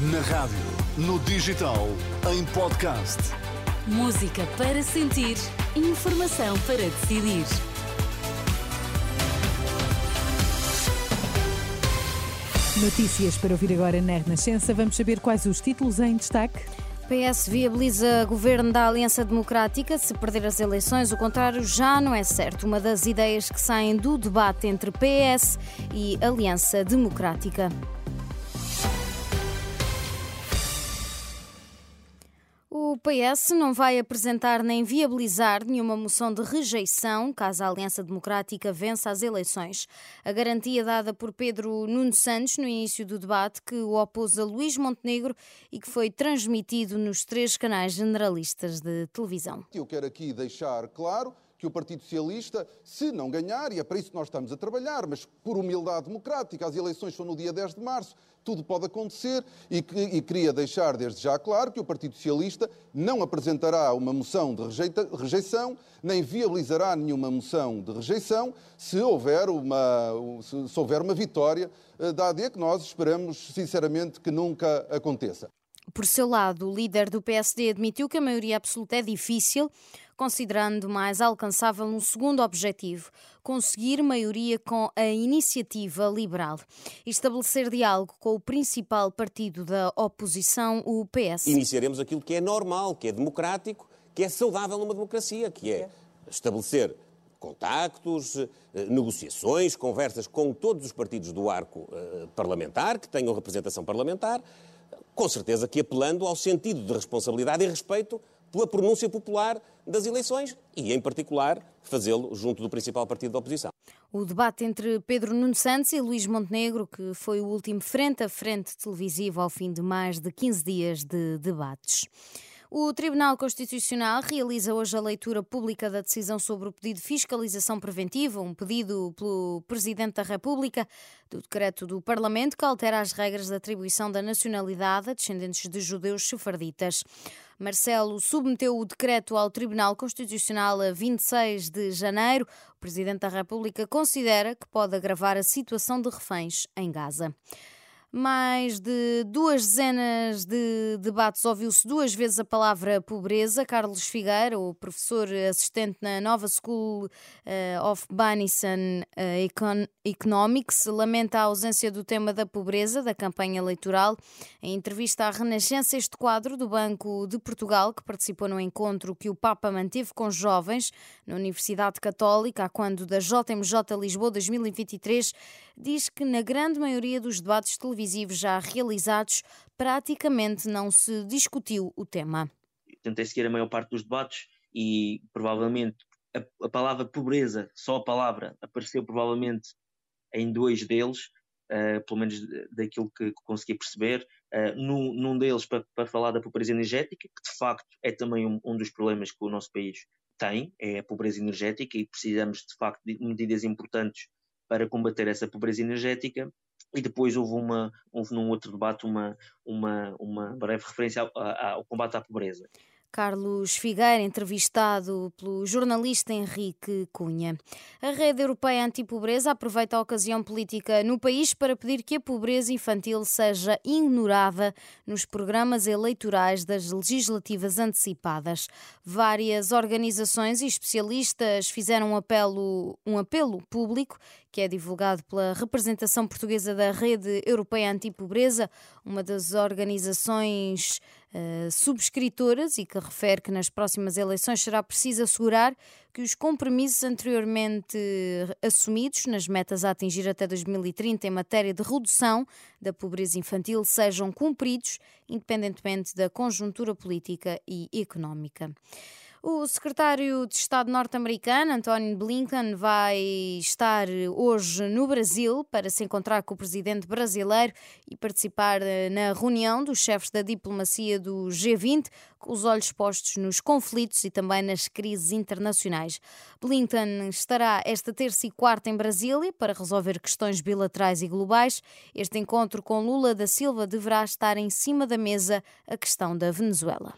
Na rádio, no digital, em podcast. Música para sentir, informação para decidir. Notícias para ouvir agora na Renascença. Vamos saber quais os títulos em destaque. PS viabiliza governo da Aliança Democrática se perder as eleições. O contrário já não é certo. Uma das ideias que saem do debate entre PS e Aliança Democrática. PS não vai apresentar nem viabilizar nenhuma moção de rejeição caso a Aliança Democrática vença as eleições. A garantia dada por Pedro Nuno Santos no início do debate que o opôs a Luís Montenegro e que foi transmitido nos três canais generalistas de televisão. Eu quero aqui deixar claro que o Partido Socialista, se não ganhar, e é para isso que nós estamos a trabalhar, mas por humildade democrática, as eleições são no dia 10 de março, tudo pode acontecer, e, que, e queria deixar desde já claro que o Partido Socialista não apresentará uma moção de rejeita, rejeição, nem viabilizará nenhuma moção de rejeição, se houver uma, se, se houver uma vitória eh, da AD, que nós esperamos sinceramente que nunca aconteça. Por seu lado, o líder do PSD admitiu que a maioria absoluta é difícil, considerando mais alcançável um segundo objetivo: conseguir maioria com a iniciativa liberal e estabelecer diálogo com o principal partido da oposição, o PS. Iniciaremos aquilo que é normal, que é democrático, que é saudável numa democracia, que é estabelecer contactos, eh, negociações, conversas com todos os partidos do arco eh, parlamentar, que tenham representação parlamentar, com certeza que apelando ao sentido de responsabilidade e respeito pela pronúncia popular das eleições e, em particular, fazê-lo junto do principal partido da oposição. O debate entre Pedro Nuno Santos e Luís Montenegro, que foi o último frente a frente televisivo ao fim de mais de 15 dias de debates. O Tribunal Constitucional realiza hoje a leitura pública da decisão sobre o pedido de fiscalização preventiva, um pedido pelo Presidente da República do decreto do Parlamento que altera as regras de atribuição da nacionalidade a descendentes de judeus sefarditas. Marcelo submeteu o decreto ao Tribunal Constitucional a 26 de janeiro. O Presidente da República considera que pode agravar a situação de reféns em Gaza mais de duas dezenas de debates ouviu-se duas vezes a palavra pobreza. Carlos Figueira, o professor assistente na Nova School eh, of and eh, Economics, lamenta a ausência do tema da pobreza da campanha eleitoral. Em entrevista à Renascença, este quadro do Banco de Portugal, que participou no encontro que o Papa manteve com jovens na Universidade Católica, a quando da JMJ Lisboa 2023, diz que na grande maioria dos debates televisivos televisivos já realizados, praticamente não se discutiu o tema. Tentei seguir a maior parte dos debates e provavelmente a, a palavra pobreza, só a palavra, apareceu provavelmente em dois deles, uh, pelo menos daquilo que, consegui perceber. Uh, num, num, deles para, para, falar da pobreza energética, que de facto é também um, um, dos problemas que o nosso país tem, é a pobreza energética e precisamos de facto de medidas importantes para combater essa pobreza energética e depois houve, uma, houve num outro debate uma, uma, uma breve referência ao, ao combate à pobreza. Carlos Figueira, entrevistado pelo jornalista Henrique Cunha. A Rede Europeia Antipobreza aproveita a ocasião política no país para pedir que a pobreza infantil seja ignorada nos programas eleitorais das legislativas antecipadas. Várias organizações e especialistas fizeram um apelo, um apelo público que é divulgado pela representação portuguesa da Rede Europeia Antipobreza, uma das organizações uh, subscritoras e que refere que nas próximas eleições será preciso assegurar que os compromissos anteriormente assumidos nas metas a atingir até 2030 em matéria de redução da pobreza infantil sejam cumpridos, independentemente da conjuntura política e económica. O secretário de Estado norte-americano, Anthony Blinken, vai estar hoje no Brasil para se encontrar com o presidente brasileiro e participar eh, na reunião dos chefes da diplomacia do G20, com os olhos postos nos conflitos e também nas crises internacionais. Blinken estará esta terça e quarta em Brasília para resolver questões bilaterais e globais. Este encontro com Lula da Silva deverá estar em cima da mesa a questão da Venezuela.